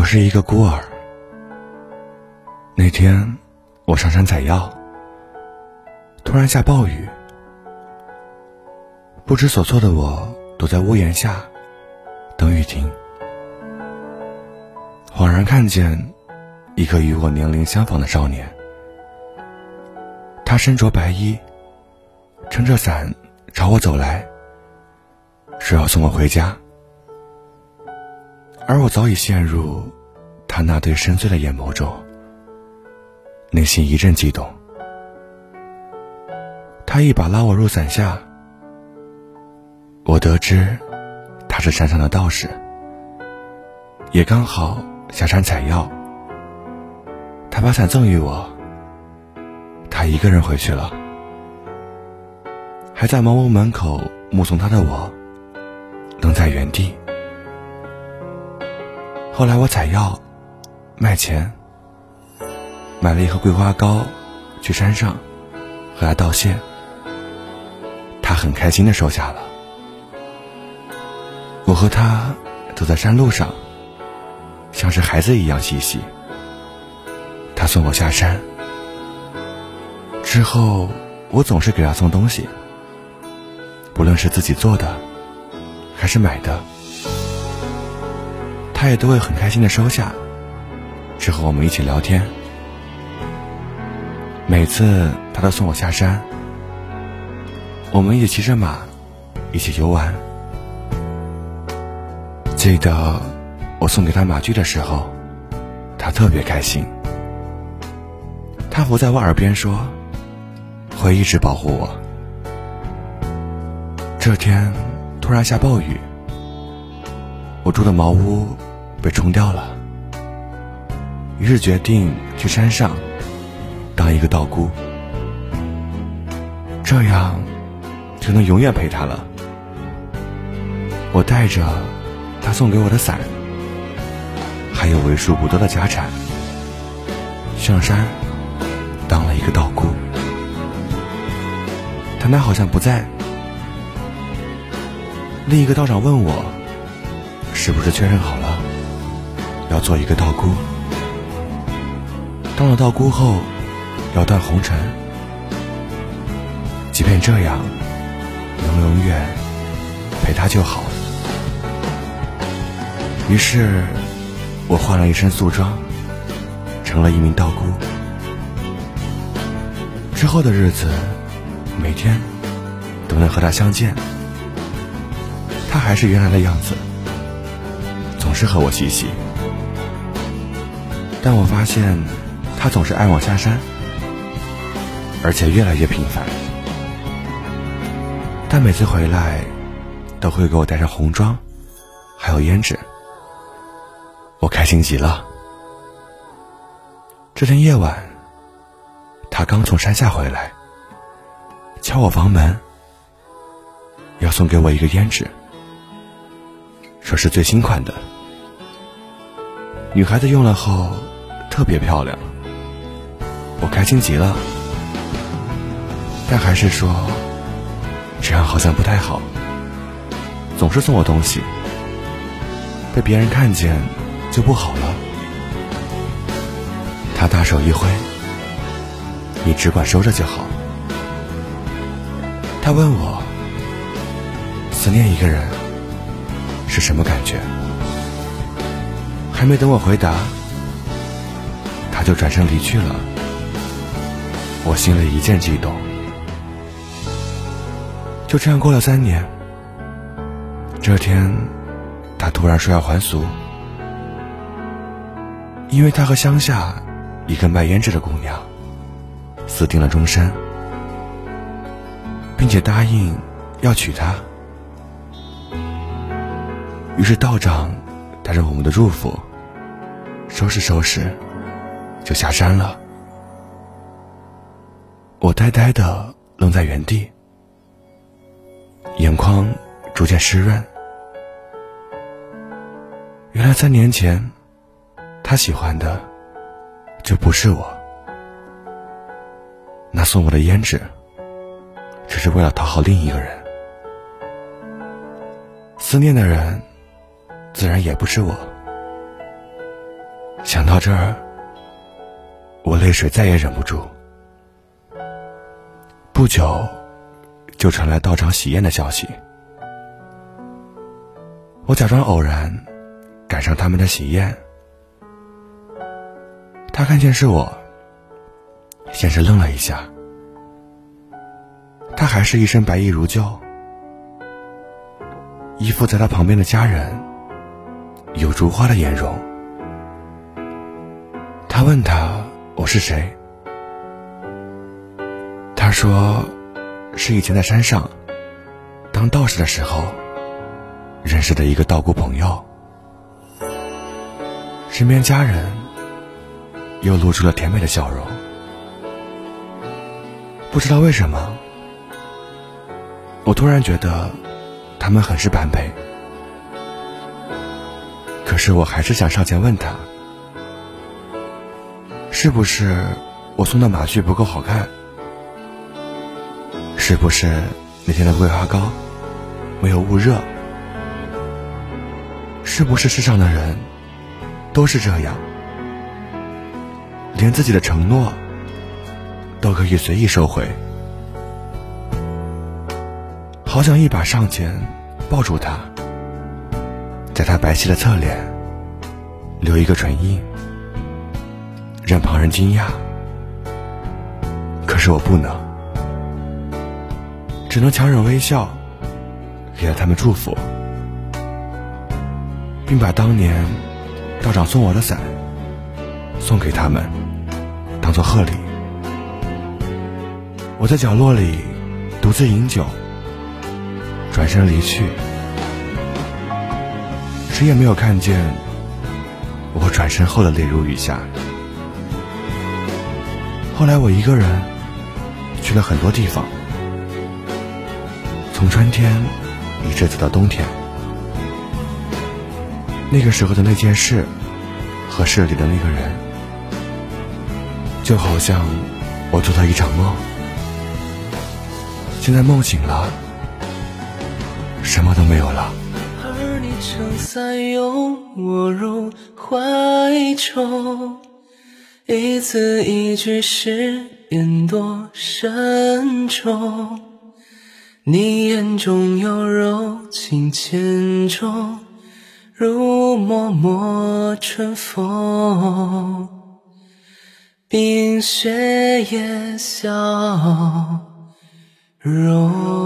我是一个孤儿。那天，我上山采药，突然下暴雨，不知所措的我躲在屋檐下，等雨停。恍然看见一个与我年龄相仿的少年，他身着白衣，撑着伞朝我走来，说要送我回家。而我早已陷入他那对深邃的眼眸中，内心一阵激动。他一把拉我入伞下，我得知他是山上的道士，也刚好下山采药。他把伞赠予我，他一个人回去了。还在茅屋门口目送他的我，愣在原地。后来我采药，卖钱，买了一盒桂花糕，去山上和他道谢。他很开心的收下了。我和他走在山路上，像是孩子一样嬉戏。他送我下山，之后我总是给他送东西，不论是自己做的，还是买的。他也都会很开心的收下，之后我们一起聊天。每次他都送我下山，我们一起骑着马，一起游玩。记得我送给他马具的时候，他特别开心。他伏在我耳边说：“会一直保护我。”这天突然下暴雨，我住的茅屋。被冲掉了，于是决定去山上当一个道姑，这样就能永远陪他了。我带着他送给我的伞，还有为数不多的家产，上山当了一个道姑。他好像不在，另一个道长问我，是不是确认好？要做一个道姑，当了道姑后要断红尘，即便这样，能永远陪她就好。于是，我换了一身素装，成了一名道姑。之后的日子，每天都能和她相见，她还是原来的样子，总是和我嬉戏。但我发现，他总是爱往下山，而且越来越频繁。但每次回来，都会给我带上红妆，还有胭脂，我开心极了。这天夜晚，他刚从山下回来，敲我房门，要送给我一个胭脂，说是最新款的，女孩子用了后。特别漂亮，我开心极了，但还是说这样好像不太好。总是送我东西，被别人看见就不好了。他大手一挥，你只管收着就好。他问我，思念一个人是什么感觉？还没等我回答。他就转身离去了，我心里一阵激动。就这样过了三年，这天，他突然说要还俗，因为他和乡下一个卖胭脂的姑娘私定了终身，并且答应要娶她。于是道长带着我们的祝福，收拾收拾。就下山了，我呆呆的愣在原地，眼眶逐渐湿润。原来三年前，他喜欢的就不是我，那送我的胭脂，只是为了讨好另一个人。思念的人，自然也不是我。想到这儿，我泪水再也忍不住。不久，就传来道长喜宴的消息。我假装偶然赶上他们的喜宴，他看见是我，先是愣了一下。他还是一身白衣如旧，依附在他旁边的家人有如花的颜容。他问他我是谁，他说是以前在山上当道士的时候认识的一个道姑朋友。身边家人又露出了甜美的笑容，不知道为什么。我突然觉得，他们很是般配。可是我还是想上前问他，是不是我送的马具不够好看？是不是那天的桂花糕没有捂热？是不是世上的人都是这样，连自己的承诺都可以随意收回？好想一把上前抱住他，在他白皙的侧脸留一个唇印，让旁人惊讶。可是我不能，只能强忍微笑，给了他们祝福，并把当年道长送我的伞送给他们，当做贺礼。我在角落里独自饮酒。转身离去，谁也没有看见我转身后的泪如雨下。后来我一个人去了很多地方，从春天一直走到冬天。那个时候的那件事和事里的那个人，就好像我做了一场梦。现在梦醒了。什么都没有了。而你撑伞拥我入怀中，一字一句誓言多慎重。你眼中有柔情千种，如脉脉春风，冰雪也消融。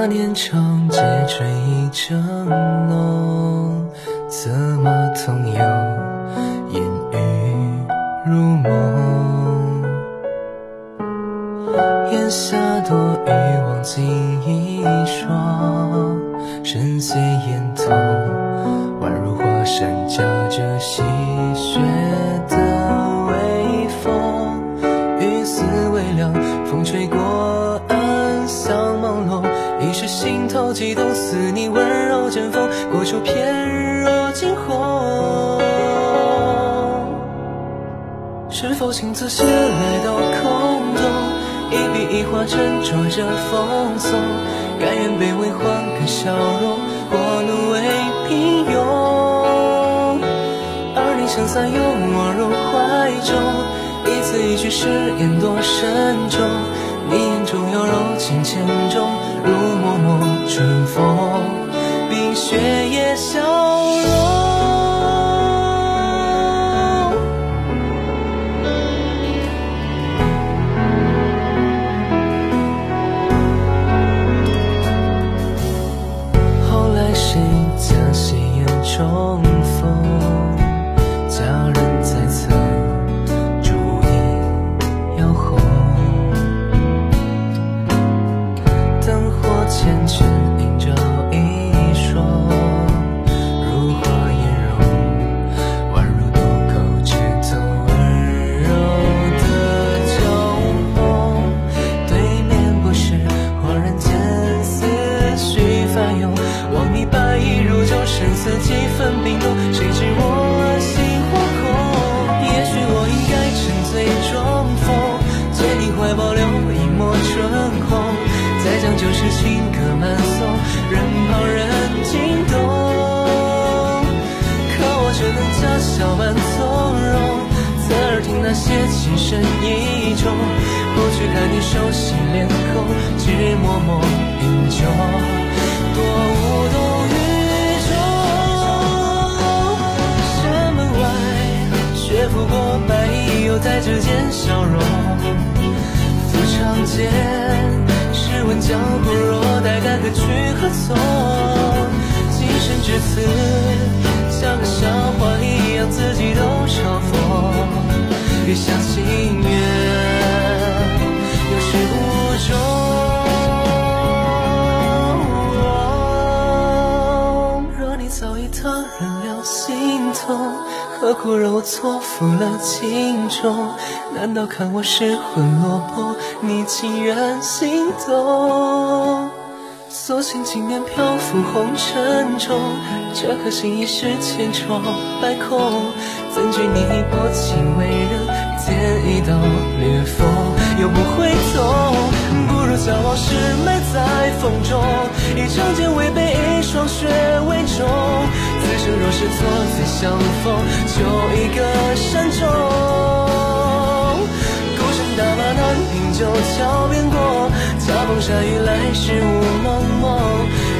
那年长街春意正浓策马同游？烟雨如梦檐下躲雨望进一双深邃眼瞳宛如华山夹着细雪的是否情字写来都空洞？一笔一画斟酌着风送，甘愿卑微换个笑容，过路为平庸。而你撑伞拥我入怀中，一字一句誓言多慎重。你眼中有柔情千种，如脉脉春风，冰雪也消融。怀保留一抹春红再将旧时情歌慢诵任旁人惊动可我却能假笑扮从容侧耳听那些情深意重不去看你熟悉脸孔只默默饮酒多无动于衷山门外雪拂过白衣又在指尖消融长剑，试问江湖若待该何去何从？今生至此，像个笑话一样，自己都嘲讽。月下情缘，何苦让我错付了情衷？难道看我失魂落魄，你竟然心动？索性今年漂浮红尘中，这颗心已是千疮百孔。怎惧你薄情为人，剑一刀裂缝，又不会痛。不如将往事埋在风中，一场剑未被一双雪为。若是错再相逢，就一个善终。孤身大马南屏旧桥边过，恰逢山雨来时雾蒙蒙。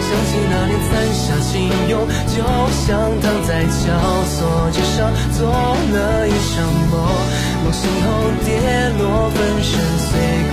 想起那年伞下轻拥，就像躺在绞索之上做了一场梦。梦醒后跌落，粉身碎骨。